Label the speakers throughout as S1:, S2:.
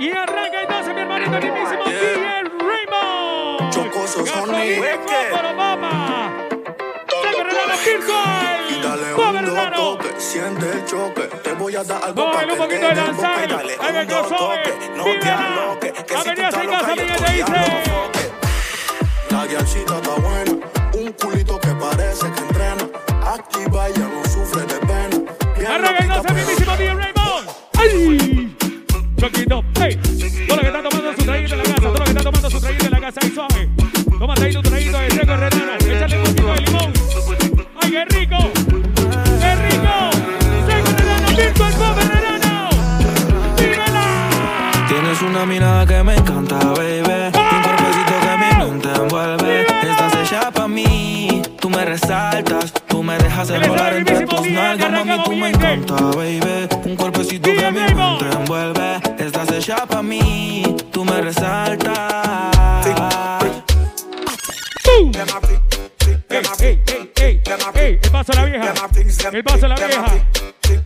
S1: Y arranca entonces mi hermanito el mismísimo DJ Raymond.
S2: Chocoso Sony.
S1: Gasolina, Obama. Virtual.
S2: Dale un toque, siente el choque. Te voy a dar algo para
S1: un
S2: que
S1: poquito
S2: te
S1: de
S2: y
S1: danzar.
S2: dos
S1: cansó,
S2: toques.
S1: eh.
S2: No te aloques, que si tú estás loca, yo estoy. La guiachita está buena, un culito que parece que entrena. Activa y ya no sufre de pena.
S1: Arranca entonces mi
S3: Tú me resaltas, tú me dejas
S1: el
S3: entre tus nalgas, mami. Tú me encanta, baby. Un cuerpecito que
S1: Bien,
S3: mi mente envuelve. Estás hecha pa' mí. Tú me resaltas.
S1: ¡El paso a la vieja! ¡El paso a la vieja!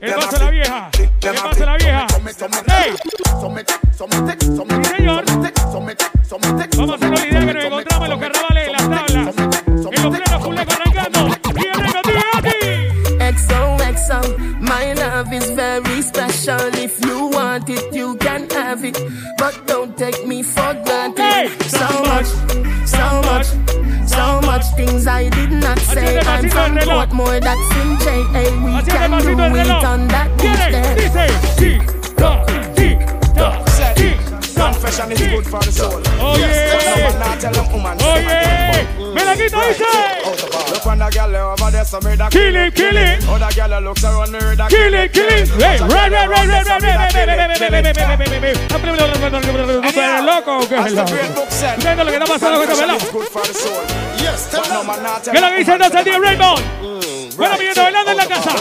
S1: ¡El paso a la vieja! ¡El paso a la vieja!
S4: Want it, you can have it. But don't take me for granted.
S1: Hey!
S4: So much, so much, so much things I did not say.
S1: Haciendo
S4: I'm
S1: pasito
S4: from
S1: el reloj.
S4: Portmore, that's in JA. We
S1: Haciendo
S4: can
S1: pasito el
S4: do it
S1: reloj.
S4: on that beach
S1: Viene,
S4: there.
S1: dice, tic, toc, tic, toc, tic, toc,
S5: Confession is good for the soul.
S1: Oye,
S5: Someone not tell them woman.
S1: oye, me la quito, dice.
S5: Look when the girl over there, so me da
S1: Kill it, kill it.
S5: Other girl looks around me, da
S1: Kill it, kill it. Hey, right, right, right, right, right, right, right, loco, ¿qué es lo que está pasando con este.
S5: Yes,
S1: ¿Qué es lo que dice entonces tío Raymond? Bueno, mi gente bailando en la casa.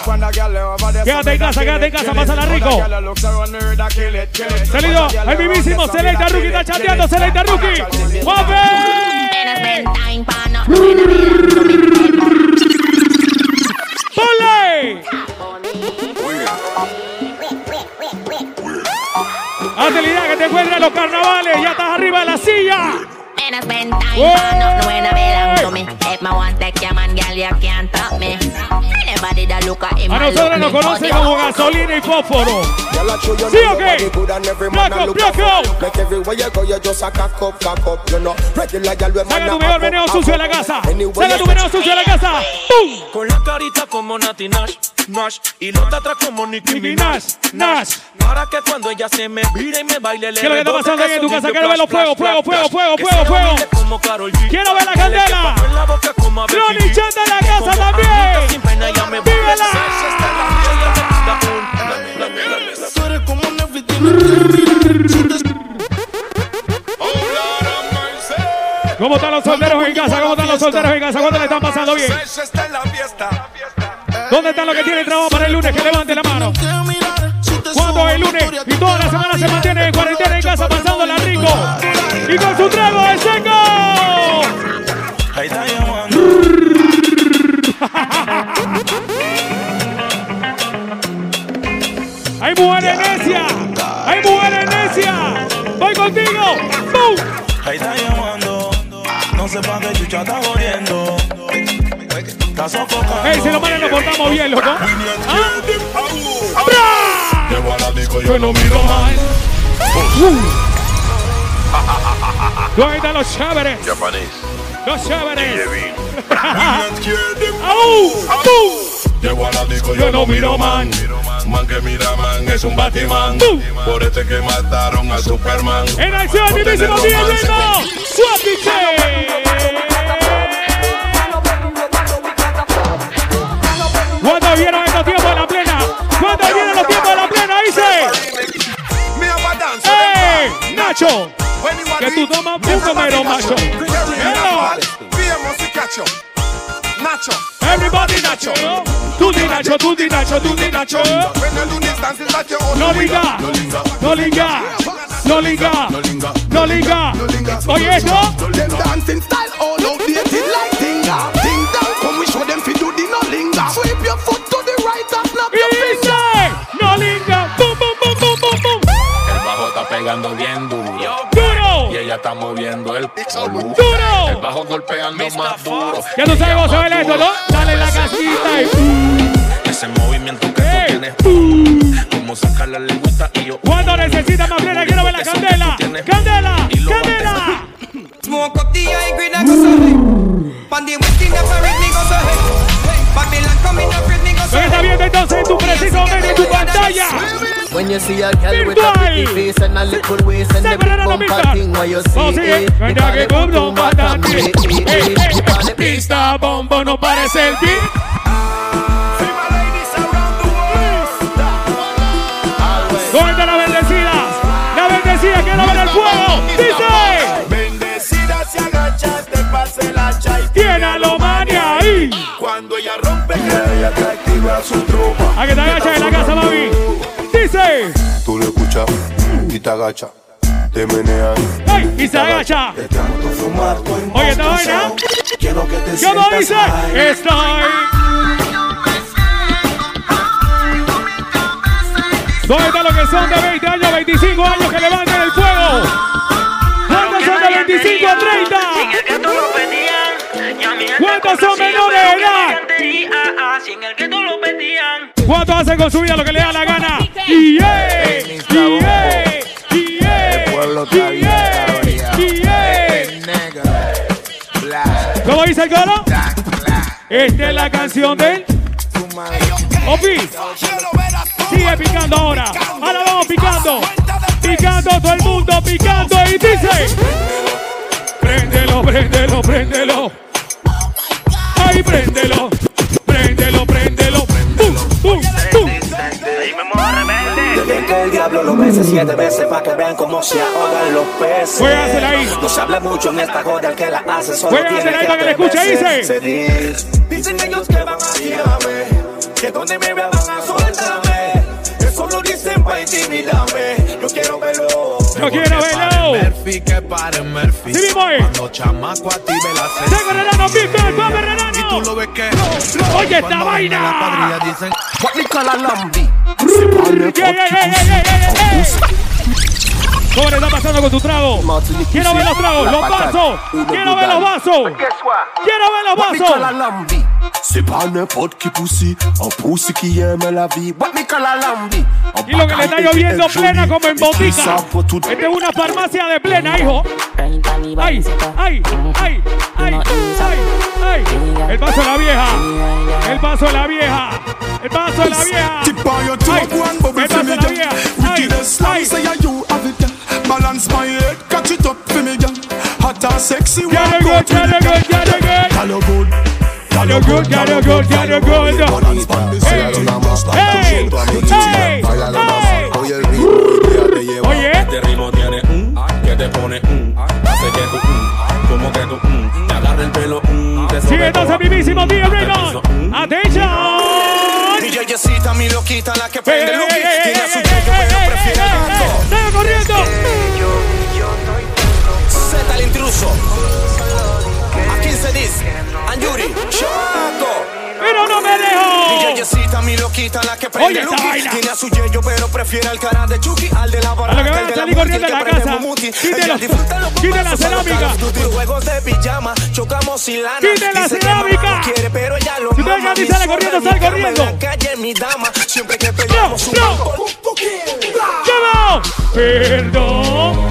S1: Quédate en casa, quédate en casa, pásala rico. Salido el
S5: me
S1: Selecta Rookie, está chateando. Selecta Rookie. ¡Mueve! Hazte la idea que te encuentras en los carnavales, ya estás arriba de la silla.
S6: Man, I spend time for nothing when I belong to me. If my want take your man, girl, you can't stop me. Anybody that look at him,
S1: A nosotros nos conocen como gasolina y fósforo. ¿Sí o qué? Placo, placo.
S7: Like everywhere you go, you just a cock up, cock up, you know. Regular girl, we
S1: Saca tu mejor veneno sucio de la casa. Saca tu veneno sucio de la casa. ¡Pum!
S3: Con la carita como Nati Nash, Nash. Y los atrás como Nicki Minaj,
S1: Nash, Nash.
S3: Para que cuando ella se me vire y me baile, le
S1: ¿Qué es lo que está pasando en tu casa? Quiero ver los fuegos, fuego, fuego, fuego.
S3: G.
S1: Quiero ver la candela.
S3: G.
S1: Chan de la casa también. Vívela.
S3: Es.
S1: ¿Cómo están los solteros en casa? ¿Cómo están los solteros en casa? ¿Cuánto le están pasando bien? ¿Dónde están los que tienen trabajo para el lunes? Que levanten la mano. ¿Cuándo el lunes? Y toda la semana se mantienen en cuarentena en casa pasándola rico. Y con su
S3: Ahí está llamando. No sé pa' qué chucha está jodiendo. Está sofocando.
S1: ¡Ey, si los manes nos portamos bien, loco! ¿Ah? ¡Bra! Yo no miro mal. ¿Dónde están los chéveres?
S8: Japanese.
S1: Los chéveres. ¡Au! ¡Bum!
S8: Llego a la disco,
S1: Yo no miro man.
S8: Man que mira man es un Batman. Por este que mataron a Superman.
S1: En acción,
S8: tener
S1: día. ¡Suapiche! ¿Cuántos vieron estos tiempos de la plena? ¿Cuántos vieron los tiempos de la plena? Dice. ¡Ey! Nacho. Que tú tomas mucho mero, macho. Hello.
S5: Vemos y cacho. Nacho.
S1: Everybody Nacho. Tú di Nacho, tú di Nacho, tú di Nacho.
S5: When you do this dance, it's like your own.
S1: No liga, no liga, no liga, no liga. Oye esto.
S7: Them dancing style all outdated like Tinga. Ting dong, come we show them fi do the no linger. Sweep your foot to the right and snap your finger.
S1: no liga. Bum, bum, bum, bum, bum, bum.
S8: El bajo está
S9: pegando bien duro.
S1: ¡Duro!
S9: Y ella está moviendo el culo.
S1: ¡Duro!
S9: El bajo golpeando más duro.
S1: Ya tú sabes cómo se baila esto, ¿no? Dale la casita y...
S9: Ese movimiento que tú tienes. Como sacar la lengüita y yo.
S1: Cuando necesitas más plena, quiero ver la candela. ¡Candela! ¡Candela!
S10: Smoke up the high grade and go so high. Pan the west in a red me go so high.
S1: Lo que está viendo entonces en tu preciso momento en tu pantalla.
S4: When you see a girl with a pretty face and a little waist and the big
S1: la
S4: bumper
S1: pista.
S4: thing, why you see
S1: Vamos, sigue.
S4: it?
S1: Cuenta que boom
S4: bottom,
S1: batante.
S4: eh, eh, eh,
S1: Pista, bombo, no parece el beat. ¿Dónde está la bendecida? La bendecida, quiero ver el fuego. Dice.
S2: Bendecida se agacha, te pase la chai.
S1: Tiene
S2: que ella te activa su tropa.
S1: A que te agachas en la casa, mami. Dice.
S2: Tú lo escuchas y te agacha, te meneas.
S1: ¡Ay! Y se agacha.
S2: Te amo tu fumar, estoy
S1: Oye, esta vaina.
S2: Quiero que te
S1: ¿Cómo
S2: sientas
S1: dice? Estoy. ¿Dónde están los que son de 20 años, 25 años que levanten el fuego? ¿Cuántos son de 25 a 30? ¿Cuántos son menores de edad? ¿Cuántos hacen con su vida lo que le da la gana? ¡Y ¿Cómo dice el coro? Esta es la canción del
S7: Fuma,
S1: Opi. Sigue picando ahora. Ahora vamos picando. Picando todo el mundo, picando y dice. Préndelo, préndelo, préndelo. Ay, préndelo. Préndelo, préndelo. Pum, pum, pum.
S11: Desde que el diablo lo bese siete veces para que vean cómo se ahogan los peces.
S1: Juégasela ahí.
S11: No se habla mucho en esta joda, el que la hace solo tiene
S1: ahí para que le escuche, dice.
S11: Dicen ellos que van a tirarme, que donde me vean van a soltarme. Eso lo dicen para intimidarme. Yo quiero verlo.
S1: Yo quiero verlo.
S7: Murphy, que pare Murphy.
S1: Sí mismo es.
S7: Cuando chamaco active la
S1: Tengo Renano, Víctor, vamos
S7: Y tú
S1: Renano.
S7: lo ves que.
S1: Oye, esta
S7: la
S1: vaina.
S7: dicen.
S4: What we call a lambi.
S1: ¿Cómo le está pasando con tu trago? Quiero ver los tragos, los vasos. Quiero ver los vasos. Quiero ver los vasos.
S2: C'est pas n'importe qui un aime la vie.
S1: Y lo que le está lloviendo plena como en botica. Esta es una farmacia de plena, hijo. Ay, ay, ay, ay, ay, ay. El paso de la vieja. El paso de la vieja. El paso de la vieja. El paso de la vieja. Ay,
S5: Wickedest slam,
S1: ay.
S5: say yeah, you have it, girl. Balance my head, catch it up for me, girl. Hot and sexy,
S1: Get
S5: walk
S1: it
S5: out
S1: good,
S5: to
S1: get
S5: the
S1: it
S5: girl.
S1: good, get it good.
S11: Loquita, la que
S1: Oye,
S11: prende Lucky.
S1: vaina.
S11: Tiene a su yello, pero prefiere al cara de Chucky. Al de la
S1: A lo que van a salir corriendo de la casa. Quiten
S11: bombazos,
S1: la cerámica.
S11: Juegos de pijama, chocamos y lana.
S1: Quiten la
S11: Dice que
S1: cerámica.
S11: quiere, pero ella lo
S1: Si y sale corriendo,
S11: en
S1: corriendo.
S11: la calle, mi dama. Siempre que peleamos, un
S1: perdón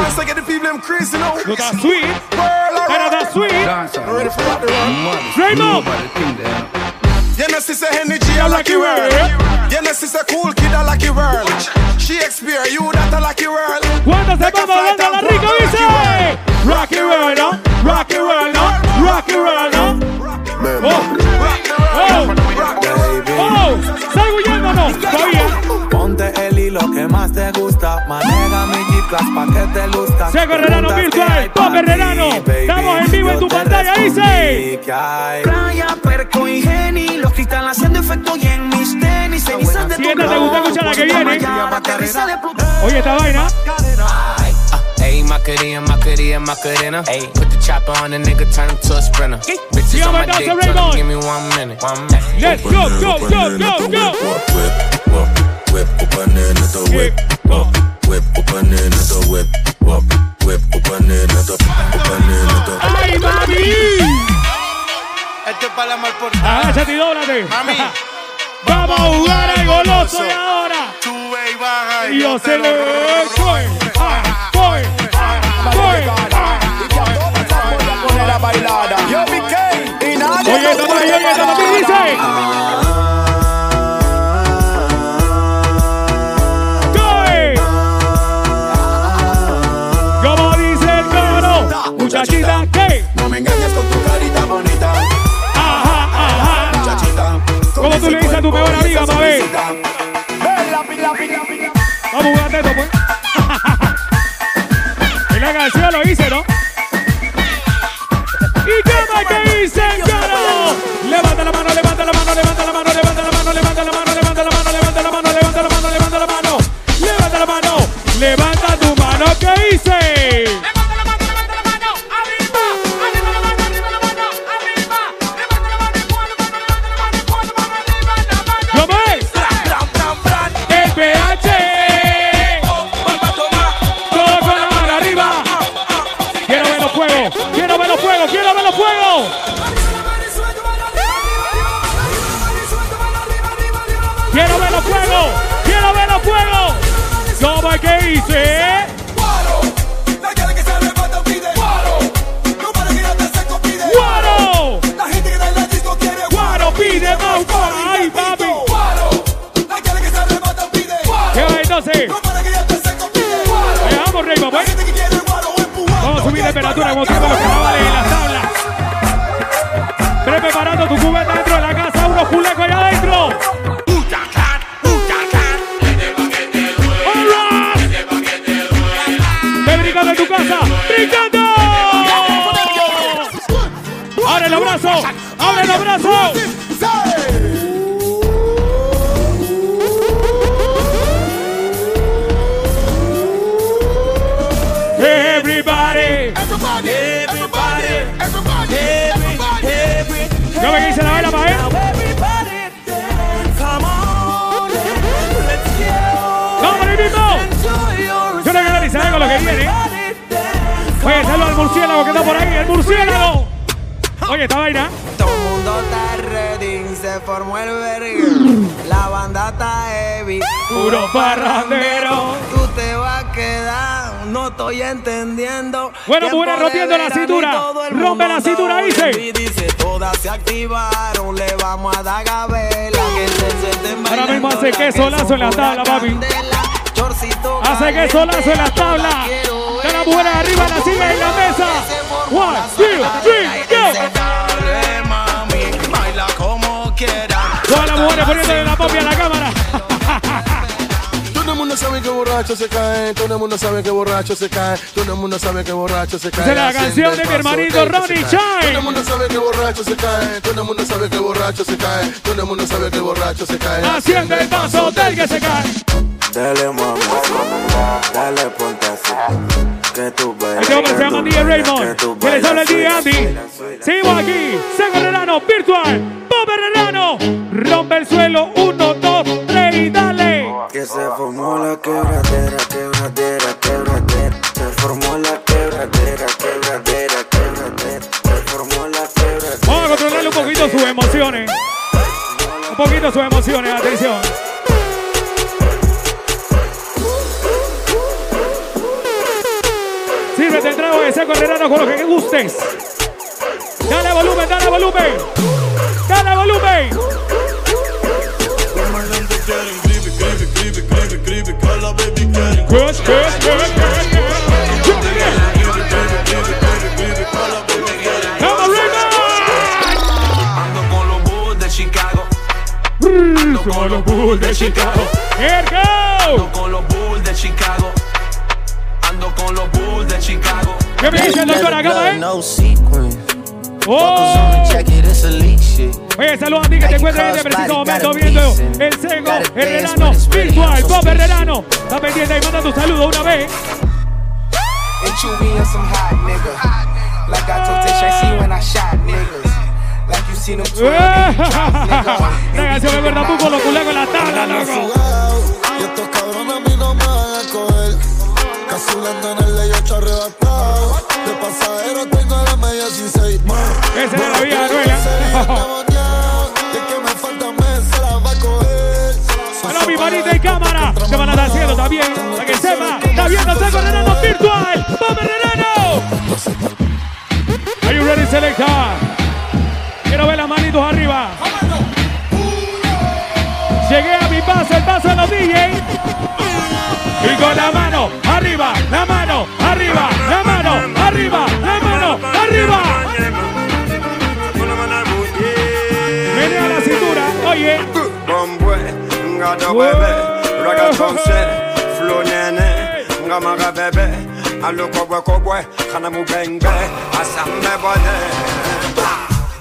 S5: dance, I get the people them crazy now.
S1: No está sweet.
S5: Whirl
S1: Pero
S5: around.
S1: está sweet.
S5: Ready for what the run?
S1: Raymond.
S5: You know, sister Henny G, I like you world. You know, sister Cool Kid, I like you world. Shakespeare, you that I like you world.
S1: Cuando se va volando la rica dice. rock and roll, no, rock and roll, no, rock and roll, no. Oh, oh, oh, ¿estás huyendo o no? Todavía.
S3: Ponte el hilo que más te gusta. Maneja G-Class pa' que te luzca.
S1: Seco Herrerano Virtual, Pop Herrerano. Estamos en vivo en tu pantalla, dice.
S3: Playa, perco y geni. Los cristales haciendo efecto y en mis tenis. Cenizas de
S1: Si esta te gusta, escucha la que viene. Oye, esta vaina.
S3: Ey, Macarena, Macarena, Macarena. Put the chopper on the nigga, turn him to a sprinter. Bitches
S1: Yeah,
S3: on my dick, give me one minute. One minute.
S1: Let's go, go, go, go, go.
S8: Whip, up and in at the whip, up, whip, up and in at the whip, up, whip, up
S1: ¡Ay, mami!
S5: Esto es para la mal portada.
S1: Ah, Agáchate y dóblate. Vamos a jugar al goloso de ahora.
S5: Sube y baja
S1: yo se lo voy. Voy, voy, Oye, estamos oye, dice. ¿Qué?
S7: No me engañes con tu carita bonita.
S1: Ajá, ajá.
S7: Muchachita.
S1: ¿Cómo tú le dices a tu mejor amiga, pa' ver? Vamos a jugar teto, pues. En la canción lo hice, ¿no? brincando. Abre el abrazo, abre el abrazo. Murciélago que está por ahí, el murciélago. Oye, esta vaina.
S3: Todo el mundo está ready, se formó el vergue. La banda está heavy.
S1: Puro parrandero.
S3: Tú te vas a quedar, no estoy entendiendo.
S1: Bueno, mujeres
S3: de
S1: rompiendo la cintura. Rompe la cintura, dice.
S3: Y dice, todas se activaron, le vamos a dar gabela. Que se
S1: Ahora mismo hace
S3: la
S1: que solazo en la tabla, papi. Hace que solazo en las tablas. De las mujeres arriba la silla en la mesa. One, two, three, go. Todas las mujeres poniéndole la papi a la cámara.
S5: Todo el mundo sabe que borracho se cae, todo el mundo sabe que borracho se cae, todo el mundo sabe que borracho se cae.
S1: Es la canción de mi hermanito Ronnie. Chai.
S5: Todo el mundo sabe que borracho se cae, todo el mundo sabe que borracho se cae, todo el mundo sabe que borracho se cae.
S1: Haciendo el paso del que se cae.
S3: Dale, mami, dale, ponte así. Que tú bailes.
S1: Este hombre se llama DJ Raymond. Que les habla el DJ Andy. Seguimos aquí. Herrerano, virtual. Bulls de Chicago. Here
S11: Ando
S1: go.
S11: con los Bulls de Chicago. Ando con los Bulls de Chicago.
S1: ¿Qué me dice el doctor acá, eh?
S3: No.
S1: Oh.
S3: Check it, it's elite shit.
S1: Oye, saludos a ti que te encuentras en este preciso momento viendo el Sego Herrerano virtual. Bob Herrerano. Está pendiente y manda tu saludo una vez.
S12: And you being some hot nigga. Like I told Tish, see when I shot niggas. Seen them 12 baby drops, nigga.
S1: La canción de verdad, con los culacos en la tabla, loco.
S2: Y estos cabrones a mí no me van a coger. Casulando en el ley 8 arrebatado. De pasajero tengo la media 16 más.
S1: Esa era la vieja Anuela.
S2: Y es que me falta mes, se la va a coger.
S1: Hola, mi manita y cámara. ¿Qué van a estar haciendo también? Para que sepa, está viendo Sego Herrerano virtual. Bob Herrerano. Are you ready, selecta? Quiero ver las manitos arriba. Llegué a mi paso, el paso de los DJ. Y con la mano arriba, la mano arriba, la mano arriba, la mano arriba. Menea la cintura, oye.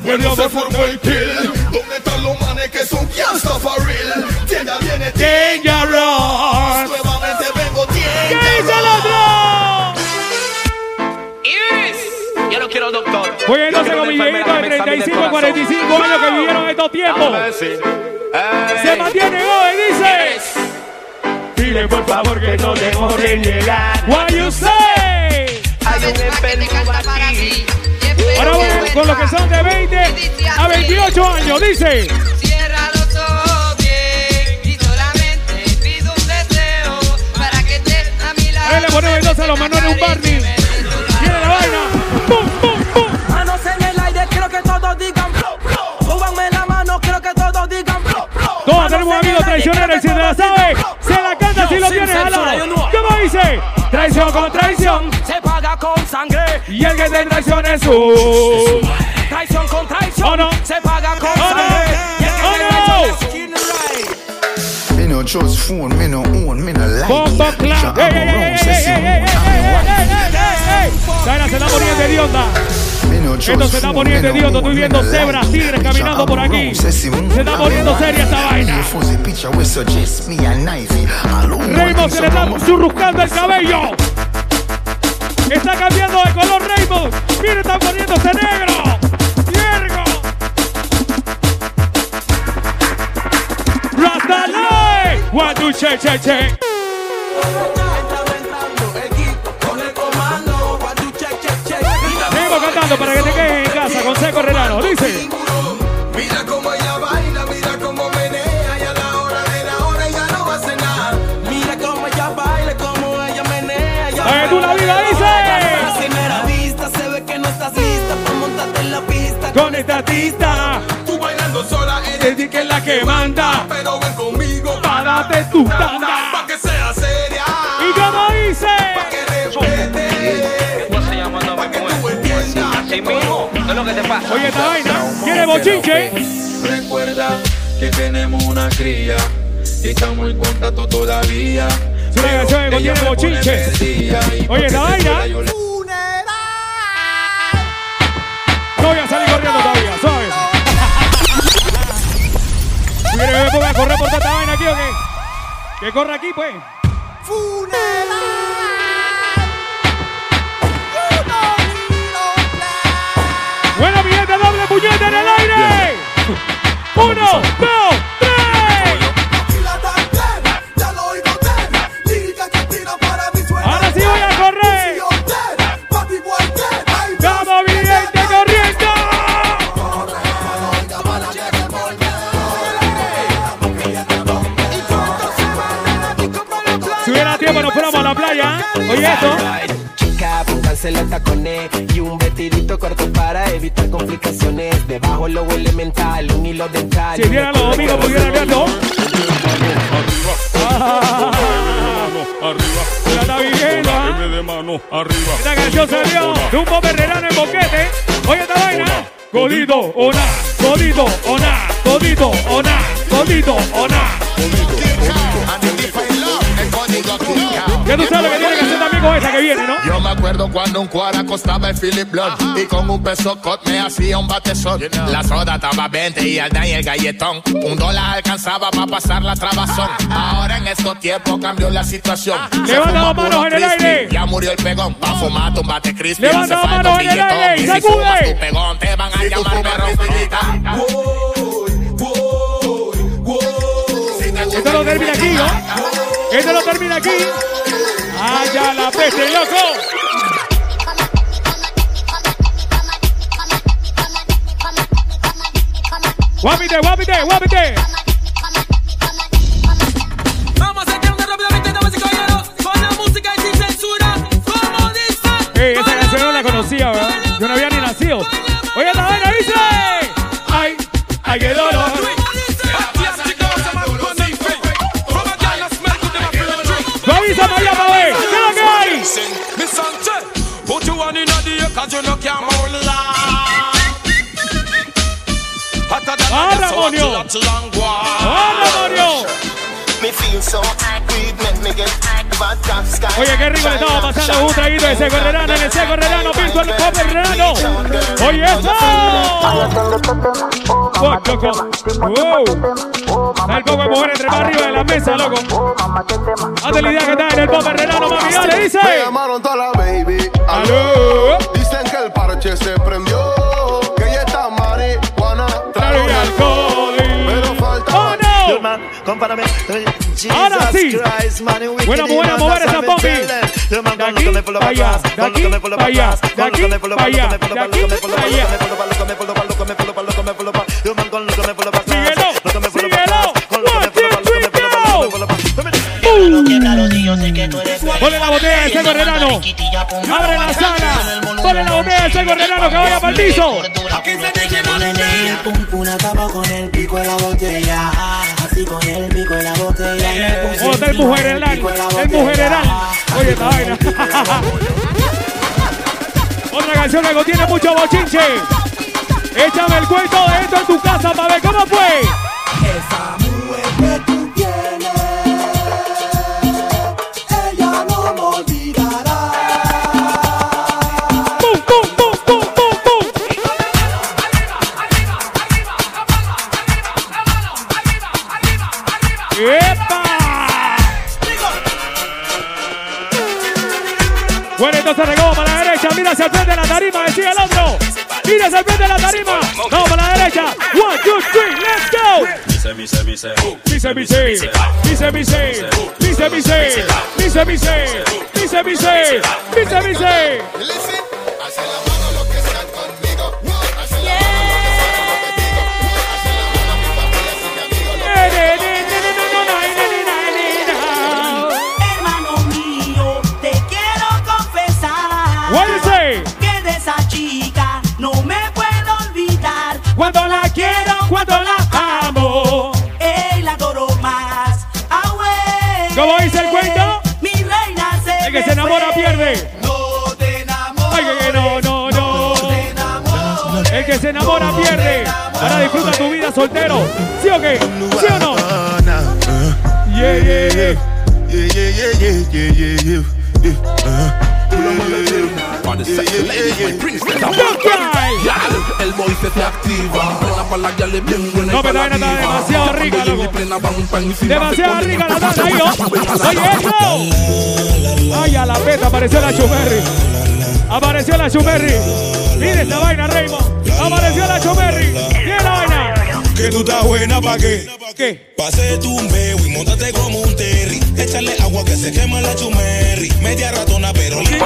S2: Bueno, se formó el kill. ¿Dónde están los manes que son gangsta for real? Tienda viene
S1: Dangerous.
S2: Nuevamente vengo
S1: ¿Qué
S2: tienda.
S1: dice el otro?
S10: Iris. Yo no quiero doctor.
S1: Oye, entonces con mi viejito de
S10: enfermera que me examine el
S1: 35,
S10: corazón.
S1: 45 años que vivieron estos tiempos. Se mantiene hoy, dice. Dile por favor que no demore en llegar. What you say?
S10: Hay un enfermo aquí.
S1: Ahora vamos con los que son de 20 a 28 años, dice.
S13: Cierra los ojos bien y solamente pido un deseo para que estés a mi lado.
S1: Ahora le ponemos entonces a los Manuel un Barney. Tiene la vaina. ¡Pum, pum, pum!
S14: Manos en el aire, quiero que todos digan bro, bro. Súbanme la mano, quiero que todos digan bro, bro.
S1: Todos tenemos amigos traicioneros y si te la sabe, se la canta si lo tienes al lado. ¿Cómo dice? Traición con traición.
S14: Con sangre.
S1: Y el que te traiciona es su.
S14: Traición con traición.
S1: Oh, no.
S14: Se paga con
S1: Oh, no.
S14: sangre. Y el que
S1: Oh,
S14: te
S1: no.
S14: traiciona es su.
S2: Me no trust phone, me no own, me no like
S1: Bombo
S2: it.
S1: clap. Ey, ey, ey,
S2: around,
S1: ey,
S2: say
S1: ey,
S2: see
S1: ey,
S2: me,
S1: ey,
S2: I'm
S1: ey,
S2: white.
S1: ey, ey, ey. Zaira se está poniendo de onda.
S2: Me no
S1: Esto se está poniendo
S2: no
S1: hediondo. Estoy viendo
S2: no
S1: cebras, tigres caminando por aquí. Se está poniendo seria esta vaina. Raymond se le está surruscando el cabello. Está cambiando de color Raymond. Mira, está poniéndose negro. ¡Viergo! Rastalay. One, two, che, che, che. Vengo cantando para que te quedes en casa con Seco Relano. Dice. Con esta artista.
S2: Tú bailando sola
S1: Te di que es la que manda.
S2: pero ven conmigo
S1: Pa' darte tu tanda.
S2: pa' que sea seria.
S1: ¿Y cómo dice?
S2: Que respete, pa' que tú entiendas.
S10: Así mismo. ¿Qué es lo que te pasa?
S1: Oye, esta vaina. ¿Quiere bochinche?
S8: Recuerda que tenemos una cría y estamos en contacto todavía.
S1: Es una canción que contiene bochinche. Oye, esta vaina. Correr por esta vaina aquí o qué? Que corra aquí, pues. Bueno, mi gente, doble puñete en el aire. Uno, dos, tres. Si viera los domingos, pudiera verlo. Ah, la está viviendo,
S8: de mano arriba.
S1: Esta canción salió de un Bob Herrerano en boquete. Oye, esta vaina. Codito o na, codito o na, codito o na, codito o na. Ya tú sabes lo que tiene que hacer también con esa que viene, ¿no?
S15: Acuerdo cuando un cuara costaba el Philip Blood y con un peso cot me hacía un batezón. La soda estaba 20 y el y el galletón. Un dólar alcanzaba para pasar la trabazón. Ahora en estos tiempos cambió la situación. Se
S1: Levanta
S15: fuma
S1: las manos en el aire.
S15: Ya murió el pegón. Pa' fumar tu bate crispy.
S1: Levanta las
S15: falta
S1: manos
S15: un
S1: en el
S15: billetón.
S1: aire y
S15: si fumas tu pegón te van a llamar perro.
S1: Esto lo termina aquí, ¿no? Esto lo termina aquí. ¡Allá la peste, loco! Guapite, guapite, guapite.
S14: Vamos a cantar rápidamente, damas y caballeros, con la música y sin censura, como dice.
S1: Ey, esta canción no la conocía, ¿verdad? Yo no había ni nacido. Oye, esta vaina dice. ¡Ay! ¡Ay, qué dolor! ¿Qué es lo que hay?
S11: Me Sanchez, put you one in the air cause you no can hold Hotter
S16: me get vodka sky.
S1: Oye, qué rico le estamos pasando un traguito de seco en el seco el pobre renano. Oye, eso. Oh, loco. Wow. Está el poco de mujer entre más arriba de la mesa, loco. Hazte la idea que está en el pobre renano, mami, dale, dice.
S5: Me llamaron toda la baby.
S1: Aló.
S5: Dicen que el parche se prendió.
S1: Ahora sí. Buena mujer a mover esa pompi. De aquí para allá, de aquí para allá, de aquí para allá, de aquí para allá. Ponle la botella de seco renano. Abre la sala. Ponle la botella de seco renano que vaya para el piso.
S3: Una tapa con el pico de la botella. Así con el pico de la botella.
S1: ¿Cómo está el. Oye, esta vaina. Otra canción que contiene mucho bochinche. Échame el cuento de esto en tu casa para ver cómo fue. Tarima, el otro. Hacia el frente de la tarima. Vamos para la derecha. One, two, three, let's go.
S9: Mise, mise, mise.
S1: Mise, mise, mise, mise, mise, mise, mise, mise, mise, mise, Cuando la quiero, cuando la amo.
S3: Ey, la adoro más. Ah, güey.
S1: ¿Cómo dice el cuento?
S3: Mi reina se
S1: El que se enamora
S3: fue.
S1: pierde.
S3: No te enamores.
S1: Ay, que no, no, no. El que se enamora pierde. Ahora disfruta tu vida soltero. ¿Sí o qué? ¿Sí o no? Yeah, yeah, yeah.
S5: Yeah, yeah, yeah, yeah, yeah, yeah, yeah,
S1: Don't cry.
S11: El boy se te activa. Plena pa' la gale bien buena.
S1: No, pero
S11: la
S1: vaina está demasiado rica, loco. Demasiado rica la tanda ahí. Oye, eso. Ay, a la peta apareció la Chumerri. Apareció la Chumerri. Mire esta vaina, Raymond. Apareció la Chumerri. Mira la vaina.
S17: Que tú estás buena pa' qué?
S1: ¿Qué?
S17: Pase tu meo y montate como un terry. Échale agua que se quema la chumerri. Media ratona, pero limpia.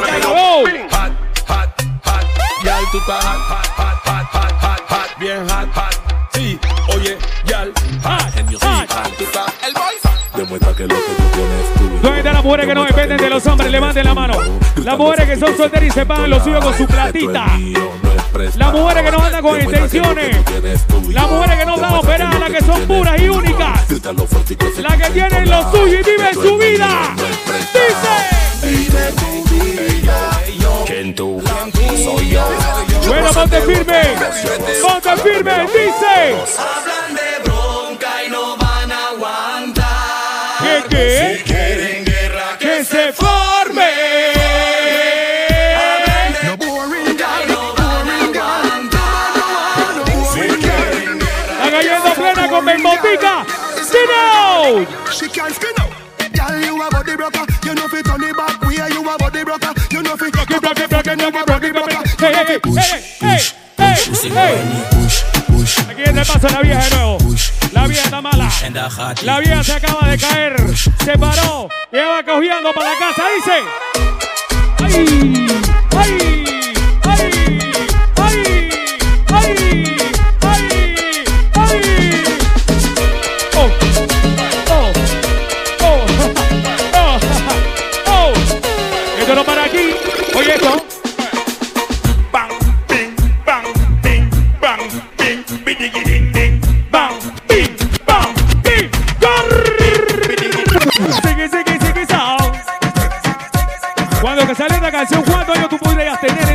S1: Las mujeres que no dependen de los hombres? Levanten la mano. Las mujeres que son solteras y se pagan lo suyo con su platita. Las mujeres que no andan con intenciones. Las mujeres que no están operadas, las que son puras y únicas. Las que tienen lo suyo y viven su vida. Dice.
S11: Vive tu vida.
S18: yo. ¿Quién tú? Soy yo.
S1: Bueno, ponte firme. Ponte firme, dice. Out.
S7: She can't spin out. Girl, you a body broker. You know fi turn it back. We are you a body broker. You know fi
S1: Broke it, broke it, broke it, broke it, broke it, broke it. Hey, hey, hey, hey, hey, hey. Aquí paso de la vieja de nuevo. La vieja está mala. La vieja se acaba de caer. Se paró. Y va cogiendo para la casa. Dice. ¡Ay! ¡Ay! ¡Ay! ¡Ay! ¡Ay!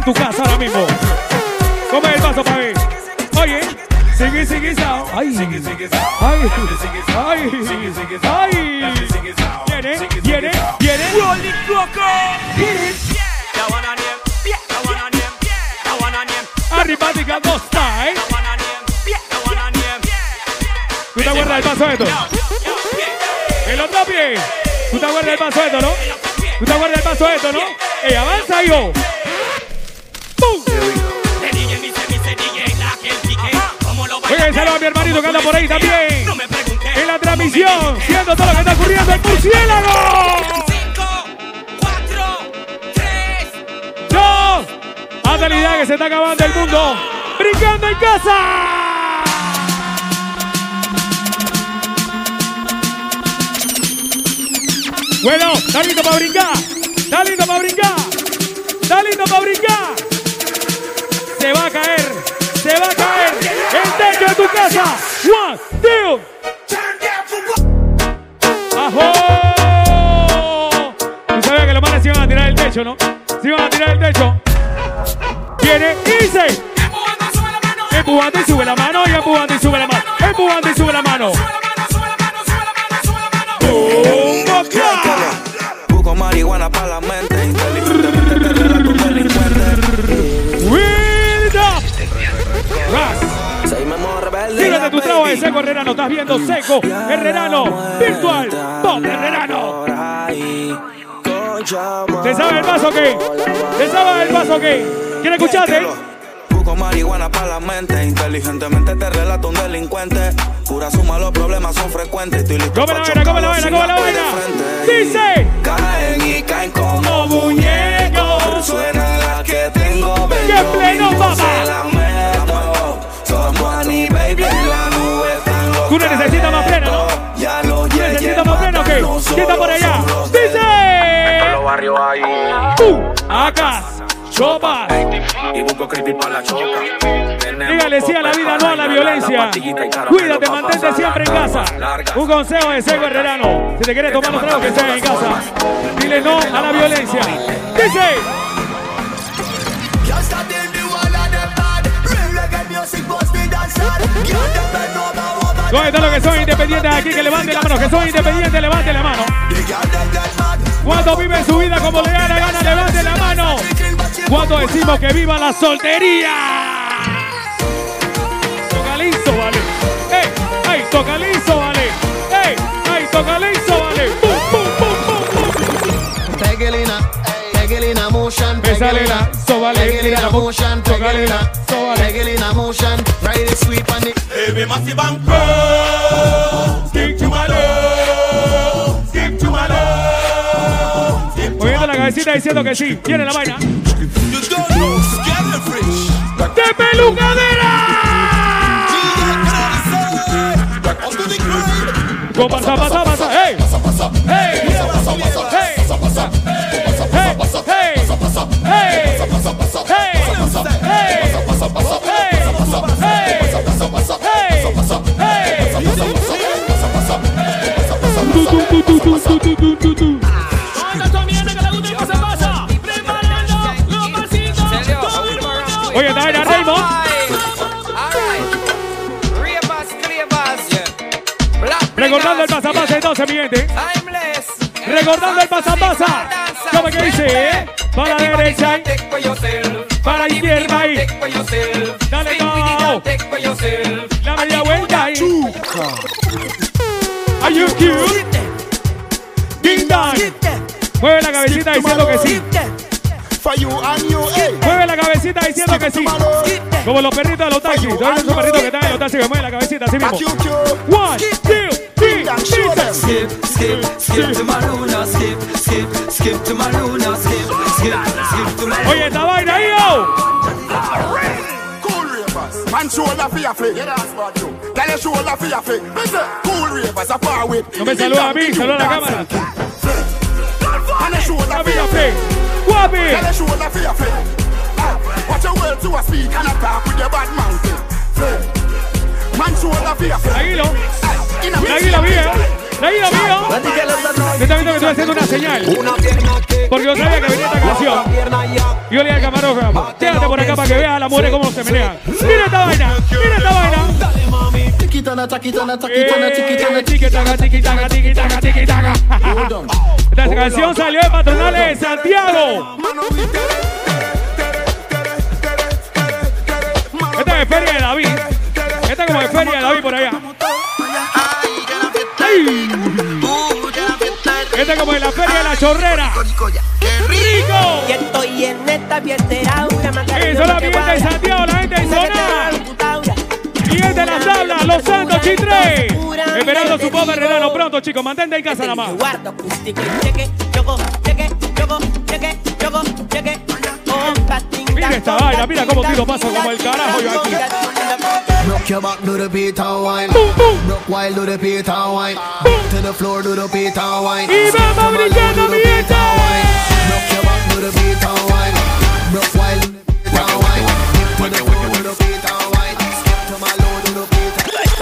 S1: En tu casa ahora mismo? ¿Cómo es el paso para ver? Oye, sigue, sigue, sao. Ay, ay, ay, ay. Viene, viene, viene. Rolling Arribática dos style. ¿Tú te acuerdas del paso de esto? El otro pie. ¿Tú te acuerdas del paso de esto, no? ¿Tú te acuerdas del paso de esto, no? ¡Ey, avanza, yo! Oye, saludos a mi hermanito que anda por ahí también. En la transmisión, viendo todo lo que está ocurriendo en Murciélago. Dos. Haz la idea que se está acabando el mundo. Brincando en casa. Bueno, está lindo para brincar. Está lindo para brincar. Está lindo para brincar. De tu casa. One, two. ¡Ajo! Tú sabías que los manes se iban a tirar el techo, ¿no? Se iban a tirar el techo. Viene y. Empujando y sube la mano. Y empujando y sube la mano. Empujando y sube la mano. ¡Bum,
S3: Busco marihuana para la mente.
S1: Tu trago de seco, Herrerano. Estás viendo seco. Herrerano. Virtual. Pop Herrerano. ¿Te sabes el paso qué? ¿Te sabes el paso qué? ¿Quieres escucharte?
S3: Busco marihuana para la mente. Inteligentemente te relato un delincuente. Pura suma, los problemas son frecuentes. Estoy listo
S1: Come la vaina, come la vaina, come la vaina. Dice.
S3: Caen y caen como muñecos. Suena la que tengo, baby.
S1: ¡Qué pleno, papá! Necesitas más plena, ¿no?
S3: Ya los
S1: ¿Tú necesitas más plena o qué?
S3: no
S1: ¿Quién está por allá? Dice.
S3: los barrios ahí.
S1: ¡Uh! Acá. Chopa.
S3: Y busco creepy para la choca.
S1: Dígale sí a la vida, no a la violencia. Cuídate, mantente siempre en casa. Un consejo de Seco Herrerano. Si te quieres tomar los tragos, que sea en casa. Dile no a la violencia. Dice. ¿Dónde están los que son independientes aquí? Que levanten la mano. Que son independientes, levanten la mano. ¿Cuántos viven su vida como le da la gana? Levanten la mano. ¿Cuántos decimos que viva la soltería? Toca liso, vale. ¡Ey! ¡Ay! Toca liso, vale. ¡Ey! ¡Ay! Toca liso, vale. ¡Pum, pum, pum, pum!
S11: Pegelina, Pegelina motion,
S1: Me la sobale,
S11: Pegelina motion,
S1: Pegelina, sobale.
S11: Pegelina motion, ride it sweep it.
S18: Massive and grow. Stick to my love. Stick to my love. Stick to
S1: Moviendo la cabecita diciendo que sí. Tiene la vaina.
S18: You don't know.
S1: ¡De pelucadera!
S18: Onto the grind.
S1: Con pasa, pasa, pasa. ¡Ey! ¡Ey! ¡Ey! ¡Ey! Seguimos. Recordando el pasa pasa entonces, mi gente. Recordando el pasa pasa. ¿Cómo que dice? eh? Para la derecha. Para la izquierda. ahí. Dale, no. La media vuelta. ahí. You cute? Ding dong. Mueve la cabecita diciendo que sí.
S9: For you and you, hey.
S1: Mueve la cabecita diciendo que sí. Como los perritos de los taxis. ¿Dónde esos perritos que están en los taxis que mueven la cabecita así mismo? One, two, three,
S12: Skip, skip, skip to my Luna, skip, skip, skip to my Luna, skip, skip, skip to my
S1: Oye, esta vaina ahí, yo.
S9: Cool. Man you. Me cool ravers, a with.
S1: No me saluda a mí, saluda a la cámara.
S9: A
S1: flick. Guapi.
S9: Your flick. Ah, Watch your words to a speak and attack with your bad mouth. Man shoulder for your flick.
S1: Tranquilo. Tranquilo, mío. Yo está viendo que estoy haciendo una señal. Porque yo sabía que venía esta canción. Yo le dije al camarógrafo, quédate por acá para que veas a las mujeres cómo se menean. Mira esta vaina, mira esta vaina.
S9: Chiquitana,
S1: Eh. Esta canción salió de Patronales de Santiago. Esta es Feria de David. Esta es como de Feria de David por allá. Esta es como de la Feria de la Chorrera. ¡Rico!
S19: Y estoy en esta fiestera, una macarena
S1: Eso la gente de. Santiago, la gente de Zona. Y el de las tablas, Los Santos Chitre. Esperando su pobre hermano pronto, chicos. Mantente en casa nada más. Mira esta vaina, mira cómo tiro paso como el carajo yo aquí.
S12: Rock your back, do the beat and wine. Rock wild, do the beat and wine. To the floor, do the beat and wine.
S1: Y vamos brincando, mi gente.
S12: Rock your back, do the beat and wine. Rock wild,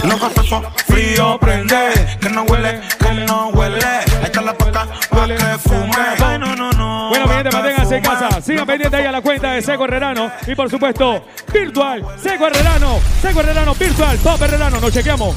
S3: No café frío prende, que no huele, que no huele. Ahí está la paca, pa' que fume. Ay, no, no, no.
S1: Bueno, mi gente, manténganse en casa. Sigan pendientes ahí a la cuenta de Seco Herrerano. Y por supuesto, virtual, Seco Herrerano. Seco Herrerano, virtual, Top Herrerano. Nos chequeamos.